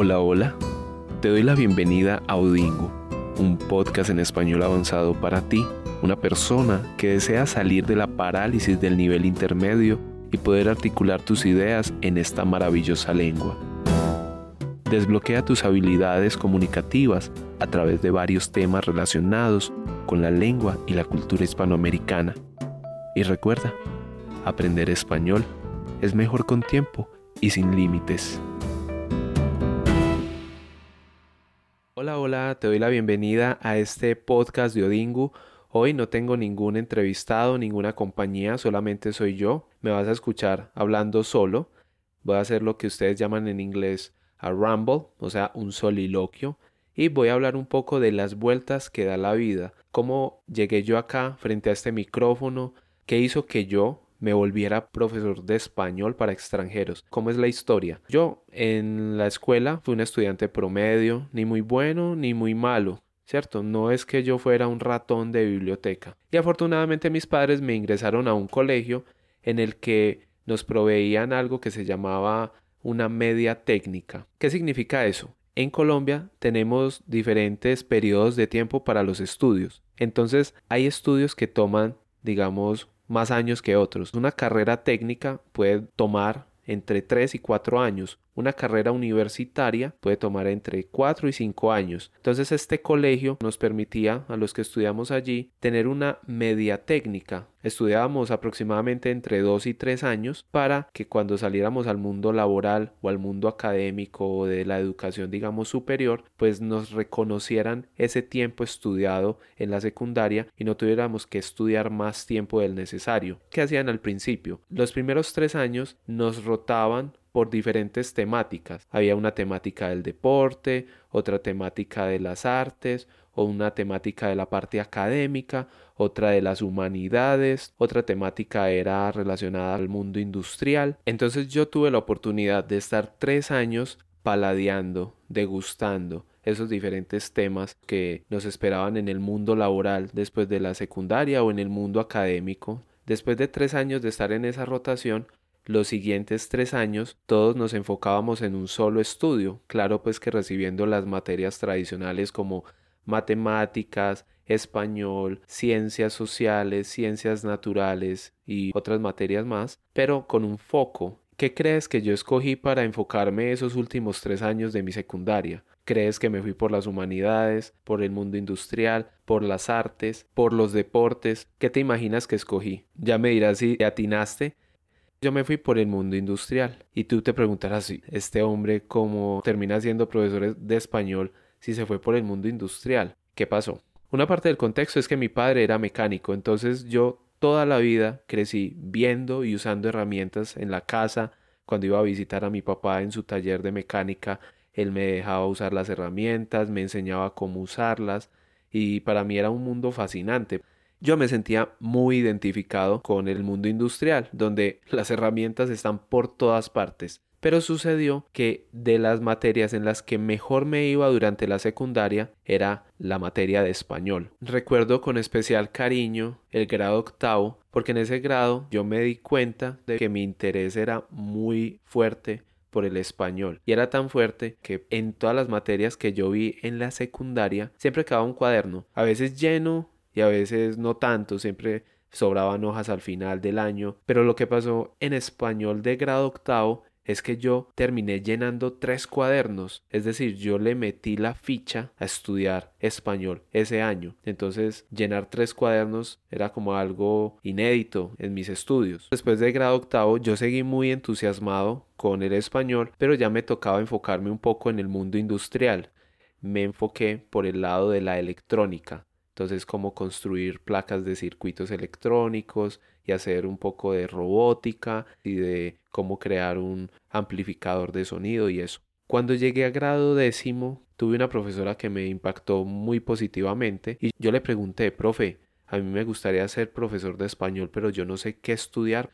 Hola, hola. Te doy la bienvenida a Odingo, un podcast en español avanzado para ti, una persona que desea salir de la parálisis del nivel intermedio y poder articular tus ideas en esta maravillosa lengua. Desbloquea tus habilidades comunicativas a través de varios temas relacionados con la lengua y la cultura hispanoamericana. Y recuerda, aprender español es mejor con tiempo y sin límites. Hola, hola, te doy la bienvenida a este podcast de Odingu. Hoy no tengo ningún entrevistado, ninguna compañía, solamente soy yo. Me vas a escuchar hablando solo. Voy a hacer lo que ustedes llaman en inglés a rumble, o sea, un soliloquio. Y voy a hablar un poco de las vueltas que da la vida, cómo llegué yo acá frente a este micrófono, qué hizo que yo, me volviera profesor de español para extranjeros. ¿Cómo es la historia? Yo en la escuela fui un estudiante promedio, ni muy bueno ni muy malo. ¿Cierto? No es que yo fuera un ratón de biblioteca. Y afortunadamente mis padres me ingresaron a un colegio en el que nos proveían algo que se llamaba una media técnica. ¿Qué significa eso? En Colombia tenemos diferentes periodos de tiempo para los estudios. Entonces hay estudios que toman, digamos, más años que otros. Una carrera técnica puede tomar entre 3 y 4 años. Una carrera universitaria puede tomar entre 4 y 5 años. Entonces este colegio nos permitía a los que estudiamos allí tener una media técnica. Estudiábamos aproximadamente entre 2 y 3 años para que cuando saliéramos al mundo laboral o al mundo académico o de la educación digamos superior pues nos reconocieran ese tiempo estudiado en la secundaria y no tuviéramos que estudiar más tiempo del necesario. ¿Qué hacían al principio? Los primeros 3 años nos rotaban por diferentes temáticas. Había una temática del deporte, otra temática de las artes, o una temática de la parte académica, otra de las humanidades, otra temática era relacionada al mundo industrial. Entonces yo tuve la oportunidad de estar tres años paladeando, degustando esos diferentes temas que nos esperaban en el mundo laboral después de la secundaria o en el mundo académico. Después de tres años de estar en esa rotación, los siguientes tres años todos nos enfocábamos en un solo estudio, claro pues que recibiendo las materias tradicionales como matemáticas, español, ciencias sociales, ciencias naturales y otras materias más, pero con un foco. ¿Qué crees que yo escogí para enfocarme esos últimos tres años de mi secundaria? ¿Crees que me fui por las humanidades, por el mundo industrial, por las artes, por los deportes? ¿Qué te imaginas que escogí? Ya me dirás si te atinaste yo me fui por el mundo industrial y tú te preguntarás, este hombre cómo termina siendo profesor de español si se fue por el mundo industrial. ¿Qué pasó? Una parte del contexto es que mi padre era mecánico, entonces yo toda la vida crecí viendo y usando herramientas en la casa. Cuando iba a visitar a mi papá en su taller de mecánica, él me dejaba usar las herramientas, me enseñaba cómo usarlas y para mí era un mundo fascinante yo me sentía muy identificado con el mundo industrial, donde las herramientas están por todas partes. Pero sucedió que de las materias en las que mejor me iba durante la secundaria era la materia de español. Recuerdo con especial cariño el grado octavo, porque en ese grado yo me di cuenta de que mi interés era muy fuerte por el español y era tan fuerte que en todas las materias que yo vi en la secundaria siempre quedaba un cuaderno, a veces lleno y a veces no tanto, siempre sobraban hojas al final del año, pero lo que pasó en español de grado octavo es que yo terminé llenando tres cuadernos, es decir, yo le metí la ficha a estudiar español ese año. Entonces, llenar tres cuadernos era como algo inédito en mis estudios. Después de grado octavo, yo seguí muy entusiasmado con el español, pero ya me tocaba enfocarme un poco en el mundo industrial. Me enfoqué por el lado de la electrónica. Entonces, cómo construir placas de circuitos electrónicos y hacer un poco de robótica y de cómo crear un amplificador de sonido y eso. Cuando llegué a grado décimo, tuve una profesora que me impactó muy positivamente y yo le pregunté, profe, a mí me gustaría ser profesor de español, pero yo no sé qué estudiar.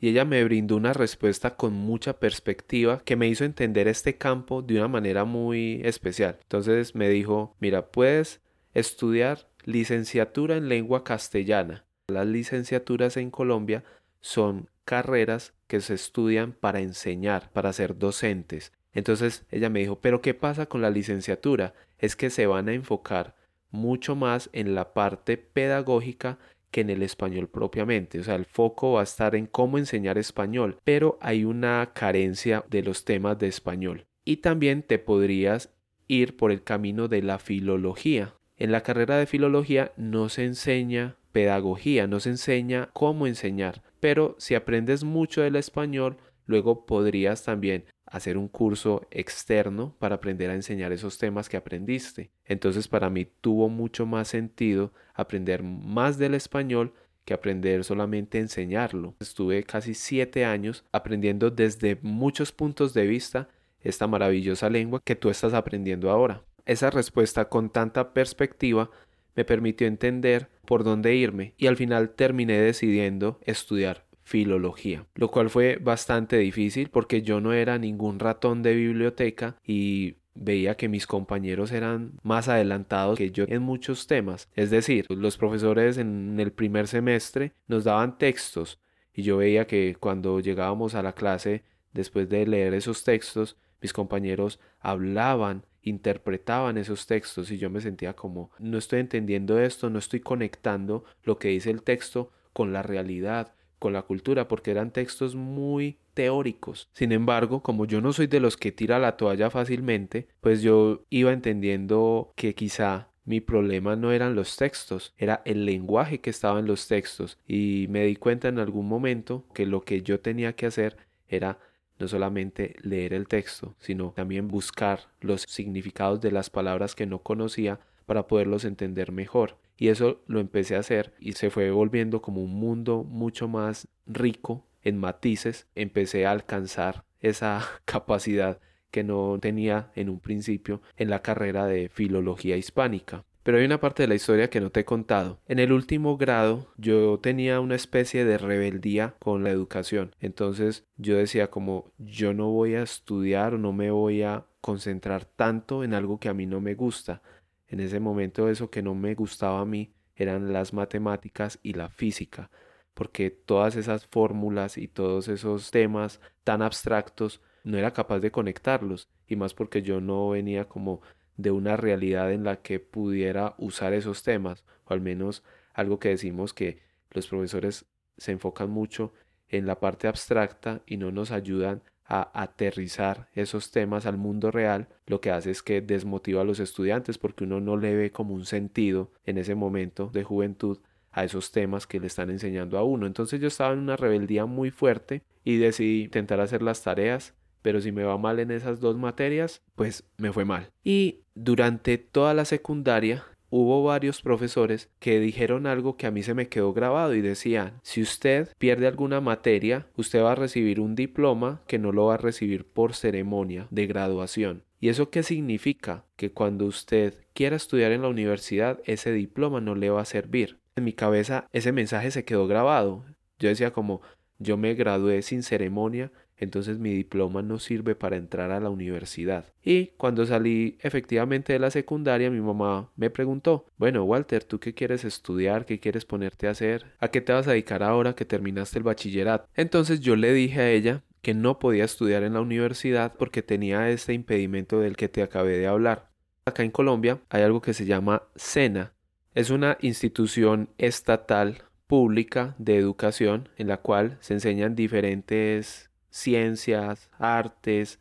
Y ella me brindó una respuesta con mucha perspectiva que me hizo entender este campo de una manera muy especial. Entonces me dijo, mira, puedes estudiar licenciatura en lengua castellana. Las licenciaturas en Colombia son carreras que se estudian para enseñar, para ser docentes. Entonces ella me dijo, pero ¿qué pasa con la licenciatura? Es que se van a enfocar mucho más en la parte pedagógica que en el español propiamente. O sea, el foco va a estar en cómo enseñar español, pero hay una carencia de los temas de español. Y también te podrías ir por el camino de la filología. En la carrera de filología no se enseña pedagogía, no se enseña cómo enseñar, pero si aprendes mucho del español, luego podrías también hacer un curso externo para aprender a enseñar esos temas que aprendiste. Entonces para mí tuvo mucho más sentido aprender más del español que aprender solamente a enseñarlo. Estuve casi siete años aprendiendo desde muchos puntos de vista esta maravillosa lengua que tú estás aprendiendo ahora. Esa respuesta con tanta perspectiva me permitió entender por dónde irme y al final terminé decidiendo estudiar filología, lo cual fue bastante difícil porque yo no era ningún ratón de biblioteca y veía que mis compañeros eran más adelantados que yo en muchos temas. Es decir, los profesores en el primer semestre nos daban textos y yo veía que cuando llegábamos a la clase, después de leer esos textos, mis compañeros hablaban interpretaban esos textos y yo me sentía como no estoy entendiendo esto, no estoy conectando lo que dice el texto con la realidad, con la cultura, porque eran textos muy teóricos. Sin embargo, como yo no soy de los que tira la toalla fácilmente, pues yo iba entendiendo que quizá mi problema no eran los textos, era el lenguaje que estaba en los textos y me di cuenta en algún momento que lo que yo tenía que hacer era no solamente leer el texto, sino también buscar los significados de las palabras que no conocía para poderlos entender mejor. Y eso lo empecé a hacer y se fue volviendo como un mundo mucho más rico en matices. Empecé a alcanzar esa capacidad que no tenía en un principio en la carrera de filología hispánica. Pero hay una parte de la historia que no te he contado. En el último grado yo tenía una especie de rebeldía con la educación. Entonces yo decía como yo no voy a estudiar o no me voy a concentrar tanto en algo que a mí no me gusta. En ese momento eso que no me gustaba a mí eran las matemáticas y la física, porque todas esas fórmulas y todos esos temas tan abstractos no era capaz de conectarlos, y más porque yo no venía como de una realidad en la que pudiera usar esos temas, o al menos algo que decimos que los profesores se enfocan mucho en la parte abstracta y no nos ayudan a aterrizar esos temas al mundo real, lo que hace es que desmotiva a los estudiantes porque uno no le ve como un sentido en ese momento de juventud a esos temas que le están enseñando a uno. Entonces yo estaba en una rebeldía muy fuerte y decidí intentar hacer las tareas pero si me va mal en esas dos materias, pues me fue mal. Y durante toda la secundaria hubo varios profesores que dijeron algo que a mí se me quedó grabado y decían, si usted pierde alguna materia, usted va a recibir un diploma que no lo va a recibir por ceremonia de graduación. ¿Y eso qué significa? Que cuando usted quiera estudiar en la universidad, ese diploma no le va a servir. En mi cabeza ese mensaje se quedó grabado. Yo decía como, yo me gradué sin ceremonia entonces mi diploma no sirve para entrar a la universidad. Y cuando salí efectivamente de la secundaria, mi mamá me preguntó, bueno, Walter, ¿tú qué quieres estudiar? ¿Qué quieres ponerte a hacer? ¿A qué te vas a dedicar ahora que terminaste el bachillerato? Entonces yo le dije a ella que no podía estudiar en la universidad porque tenía este impedimento del que te acabé de hablar. Acá en Colombia hay algo que se llama SENA. Es una institución estatal pública de educación en la cual se enseñan diferentes ciencias, artes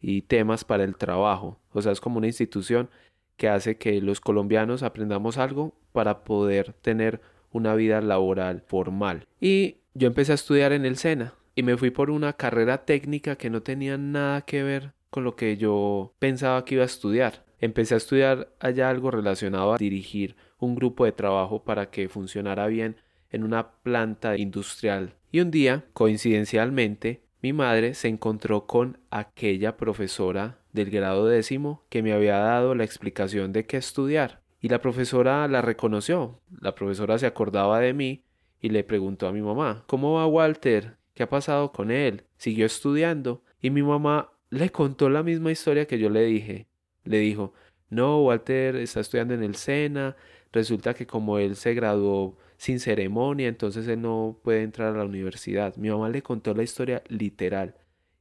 y temas para el trabajo. O sea, es como una institución que hace que los colombianos aprendamos algo para poder tener una vida laboral formal. Y yo empecé a estudiar en el SENA y me fui por una carrera técnica que no tenía nada que ver con lo que yo pensaba que iba a estudiar. Empecé a estudiar allá algo relacionado a dirigir un grupo de trabajo para que funcionara bien en una planta industrial. Y un día, coincidencialmente, mi madre se encontró con aquella profesora del grado décimo que me había dado la explicación de qué estudiar. Y la profesora la reconoció. La profesora se acordaba de mí y le preguntó a mi mamá, ¿cómo va Walter? ¿Qué ha pasado con él? ¿Siguió estudiando? Y mi mamá le contó la misma historia que yo le dije. Le dijo, no, Walter está estudiando en el SENA, resulta que como él se graduó sin ceremonia, entonces él no puede entrar a la universidad. Mi mamá le contó la historia literal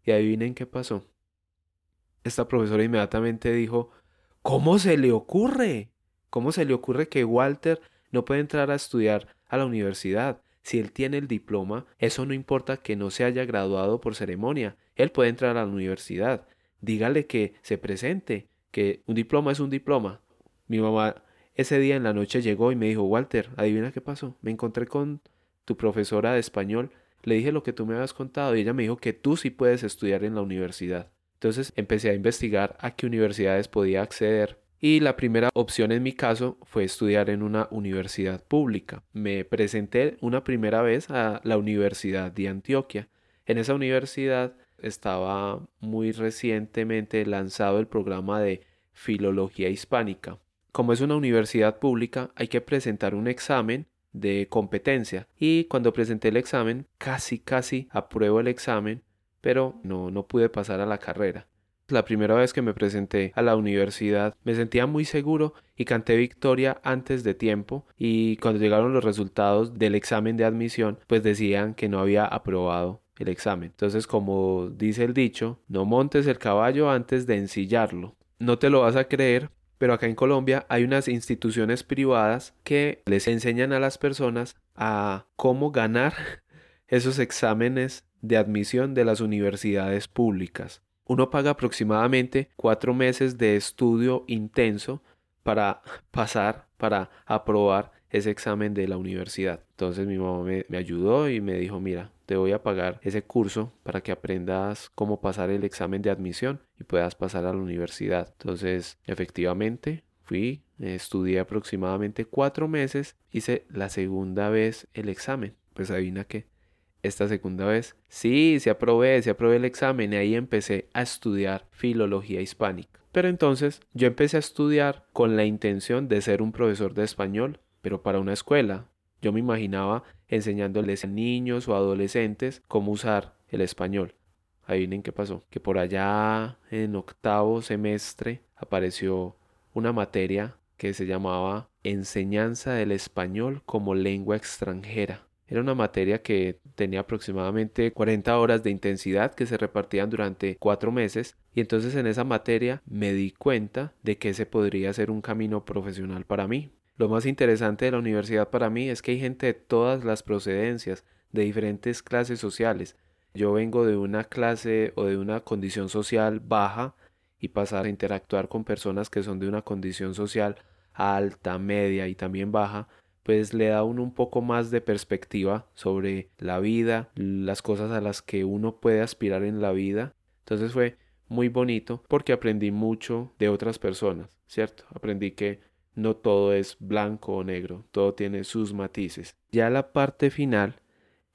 y adivinen qué pasó. esta profesora inmediatamente dijo, ¿cómo se le ocurre? ¿Cómo se le ocurre que Walter no puede entrar a estudiar a la universidad? Si él tiene el diploma, eso no importa que no se haya graduado por ceremonia, él puede entrar a la universidad. Dígale que se presente, que un diploma es un diploma. Mi mamá ese día en la noche llegó y me dijo, Walter, adivina qué pasó. Me encontré con tu profesora de español, le dije lo que tú me habías contado y ella me dijo que tú sí puedes estudiar en la universidad. Entonces empecé a investigar a qué universidades podía acceder y la primera opción en mi caso fue estudiar en una universidad pública. Me presenté una primera vez a la Universidad de Antioquia. En esa universidad estaba muy recientemente lanzado el programa de Filología Hispánica. Como es una universidad pública, hay que presentar un examen de competencia y cuando presenté el examen casi casi apruebo el examen pero no no pude pasar a la carrera la primera vez que me presenté a la universidad me sentía muy seguro y canté victoria antes de tiempo y cuando llegaron los resultados del examen de admisión pues decían que no había aprobado el examen. Entonces como dice el dicho, no montes el caballo antes de ensillarlo. No te lo vas a creer, pero acá en Colombia hay unas instituciones privadas que les enseñan a las personas a cómo ganar esos exámenes de admisión de las universidades públicas. Uno paga aproximadamente cuatro meses de estudio intenso para pasar, para aprobar ese examen de la universidad. Entonces mi mamá me, ayudó y me dijo, mira, te voy a pagar ese curso para que aprendas cómo pasar el examen de admisión y puedas pasar a la universidad. Entonces, efectivamente, fui, estudié aproximadamente cuatro meses, hice la segunda vez el examen. Pues adivina qué, esta segunda vez. Sí, se aprobé, se aprobé el examen y ahí empecé a estudiar filología hispánica. Pero entonces yo empecé a estudiar con la intención de ser un profesor de español, pero para una escuela. Yo me imaginaba enseñándoles a niños o adolescentes cómo usar el español. Adivinen qué pasó. Que por allá en octavo semestre apareció una materia que se llamaba Enseñanza del español como lengua extranjera. Era una materia que tenía aproximadamente 40 horas de intensidad que se repartían durante cuatro meses y entonces en esa materia me di cuenta de que ese podría ser un camino profesional para mí. Lo más interesante de la universidad para mí es que hay gente de todas las procedencias, de diferentes clases sociales. Yo vengo de una clase o de una condición social baja y pasar a interactuar con personas que son de una condición social alta, media y también baja, pues le da uno un poco más de perspectiva sobre la vida, las cosas a las que uno puede aspirar en la vida. Entonces fue muy bonito porque aprendí mucho de otras personas, ¿cierto? Aprendí que no todo es blanco o negro, todo tiene sus matices. Ya la parte final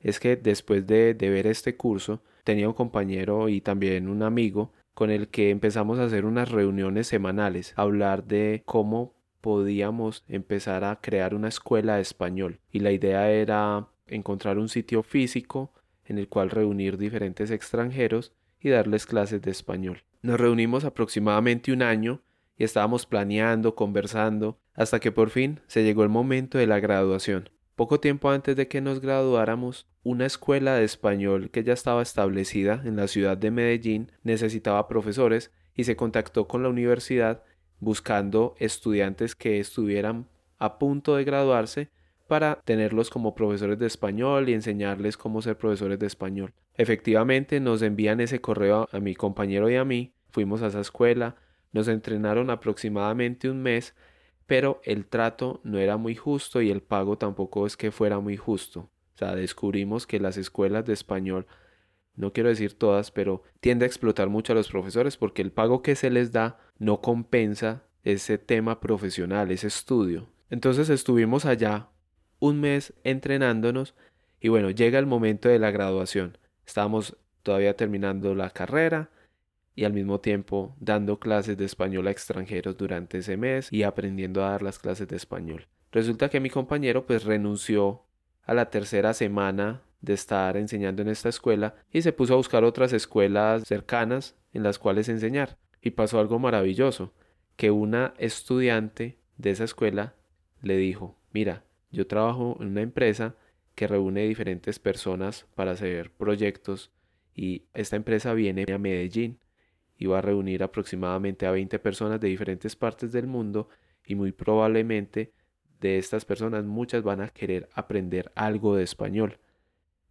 es que después de, de ver este curso, tenía un compañero y también un amigo con el que empezamos a hacer unas reuniones semanales, hablar de cómo podíamos empezar a crear una escuela de español y la idea era encontrar un sitio físico en el cual reunir diferentes extranjeros y darles clases de español. Nos reunimos aproximadamente un año y estábamos planeando, conversando, hasta que por fin se llegó el momento de la graduación. Poco tiempo antes de que nos graduáramos, una escuela de español que ya estaba establecida en la ciudad de Medellín necesitaba profesores y se contactó con la universidad buscando estudiantes que estuvieran a punto de graduarse para tenerlos como profesores de español y enseñarles cómo ser profesores de español. Efectivamente nos envían ese correo a mi compañero y a mí, fuimos a esa escuela, nos entrenaron aproximadamente un mes, pero el trato no era muy justo y el pago tampoco es que fuera muy justo. O sea, descubrimos que las escuelas de español, no quiero decir todas, pero tiende a explotar mucho a los profesores porque el pago que se les da no compensa ese tema profesional, ese estudio. Entonces estuvimos allá un mes entrenándonos y bueno, llega el momento de la graduación. Estábamos todavía terminando la carrera y al mismo tiempo dando clases de español a extranjeros durante ese mes y aprendiendo a dar las clases de español. Resulta que mi compañero pues renunció a la tercera semana de estar enseñando en esta escuela y se puso a buscar otras escuelas cercanas en las cuales enseñar. Y pasó algo maravilloso, que una estudiante de esa escuela le dijo, mira, yo trabajo en una empresa que reúne diferentes personas para hacer proyectos y esta empresa viene a Medellín iba a reunir aproximadamente a 20 personas de diferentes partes del mundo y muy probablemente de estas personas muchas van a querer aprender algo de español.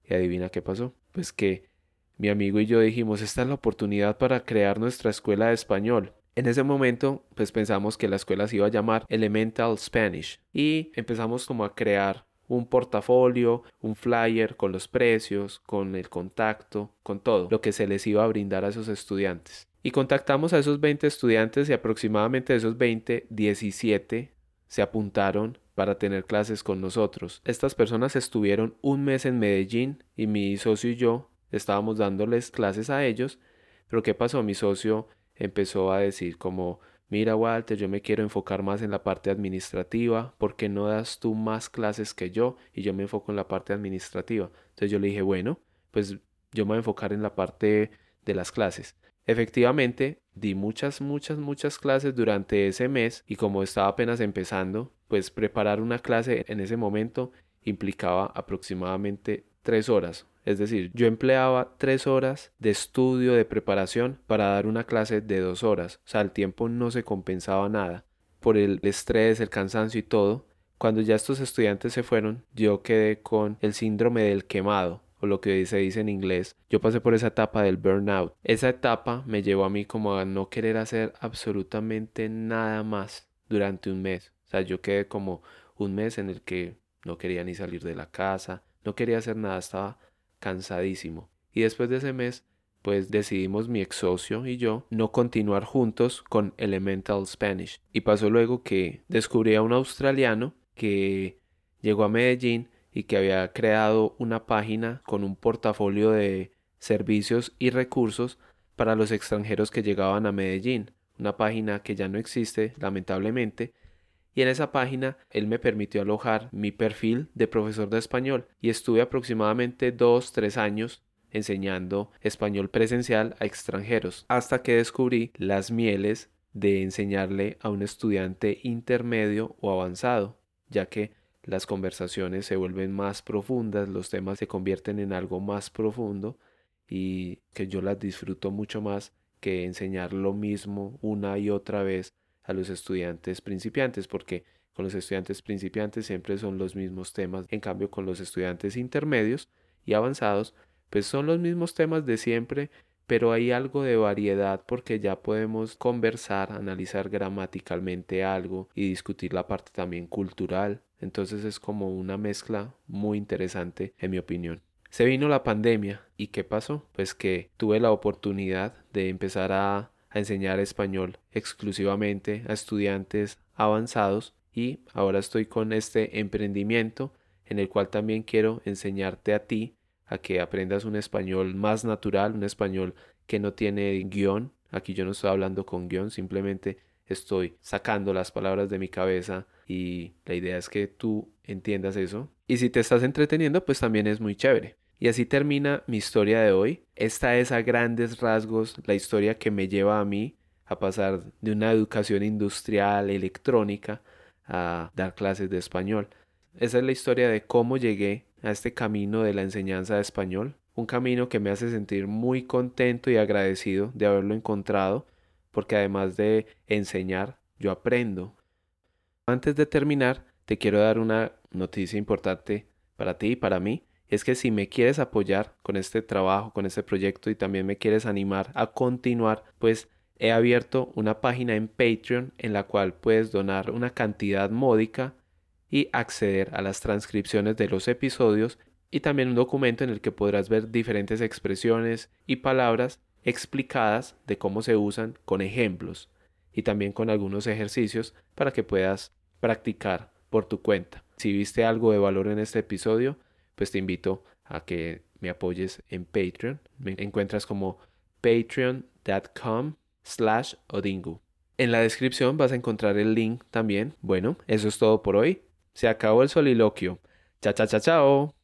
Y adivina qué pasó. Pues que mi amigo y yo dijimos, esta es la oportunidad para crear nuestra escuela de español. En ese momento, pues pensamos que la escuela se iba a llamar Elemental Spanish y empezamos como a crear un portafolio, un flyer con los precios, con el contacto, con todo lo que se les iba a brindar a esos estudiantes. Y contactamos a esos 20 estudiantes y aproximadamente de esos 20, 17 se apuntaron para tener clases con nosotros. Estas personas estuvieron un mes en Medellín y mi socio y yo estábamos dándoles clases a ellos. Pero ¿qué pasó? Mi socio empezó a decir como, mira Walter, yo me quiero enfocar más en la parte administrativa, ¿por qué no das tú más clases que yo y yo me enfoco en la parte administrativa? Entonces yo le dije, bueno, pues yo me voy a enfocar en la parte de las clases. Efectivamente, di muchas, muchas, muchas clases durante ese mes y como estaba apenas empezando, pues preparar una clase en ese momento implicaba aproximadamente tres horas. Es decir, yo empleaba tres horas de estudio, de preparación para dar una clase de dos horas. O sea, el tiempo no se compensaba nada. Por el estrés, el cansancio y todo. Cuando ya estos estudiantes se fueron, yo quedé con el síndrome del quemado o lo que se dice en inglés, yo pasé por esa etapa del burnout. Esa etapa me llevó a mí como a no querer hacer absolutamente nada más durante un mes. O sea, yo quedé como un mes en el que no quería ni salir de la casa, no quería hacer nada, estaba cansadísimo. Y después de ese mes, pues decidimos mi ex socio y yo no continuar juntos con Elemental Spanish. Y pasó luego que descubrí a un australiano que llegó a Medellín y que había creado una página con un portafolio de servicios y recursos para los extranjeros que llegaban a Medellín, una página que ya no existe lamentablemente, y en esa página él me permitió alojar mi perfil de profesor de español y estuve aproximadamente dos, tres años enseñando español presencial a extranjeros, hasta que descubrí las mieles de enseñarle a un estudiante intermedio o avanzado, ya que las conversaciones se vuelven más profundas, los temas se convierten en algo más profundo y que yo las disfruto mucho más que enseñar lo mismo una y otra vez a los estudiantes principiantes, porque con los estudiantes principiantes siempre son los mismos temas, en cambio con los estudiantes intermedios y avanzados, pues son los mismos temas de siempre, pero hay algo de variedad porque ya podemos conversar, analizar gramaticalmente algo y discutir la parte también cultural. Entonces es como una mezcla muy interesante en mi opinión. Se vino la pandemia y ¿qué pasó? Pues que tuve la oportunidad de empezar a, enseñar español exclusivamente a estudiantes avanzados y ahora estoy con este emprendimiento en el cual también quiero enseñarte a ti a que aprendas un español más natural, un español que no tiene guion. Aquí yo no estoy hablando con guion, simplemente estoy sacando las palabras de mi cabeza y la idea es que tú entiendas eso. Y si te estás entreteniendo, pues también es muy chévere. Y así termina mi historia de hoy. Esta es a grandes rasgos la historia que me lleva a mí a pasar de una educación industrial, electrónica, a dar clases de español. Esa es la historia de cómo llegué a este camino de la enseñanza de español, un camino que me hace sentir muy contento y agradecido de haberlo encontrado, porque además de enseñar, yo aprendo. Antes de terminar, te quiero dar una noticia importante para ti y para mí. Es que si me quieres apoyar con este trabajo, con este proyecto y también me quieres animar a continuar, pues he abierto una página en Patreon en la cual puedes donar una cantidad módica y acceder a las transcripciones de los episodios y también un documento en el que podrás ver diferentes expresiones y palabras explicadas de cómo se usan con ejemplos y también con algunos ejercicios para que puedas practicar por tu cuenta. Si viste algo de valor en este episodio, pues te invito a que me apoyes en Patreon. Me encuentras como patreon.com slash odingu. En la descripción vas a encontrar el link también. Bueno, eso es todo por hoy. Se acabó el soliloquio. Chao, chao, chao, chao.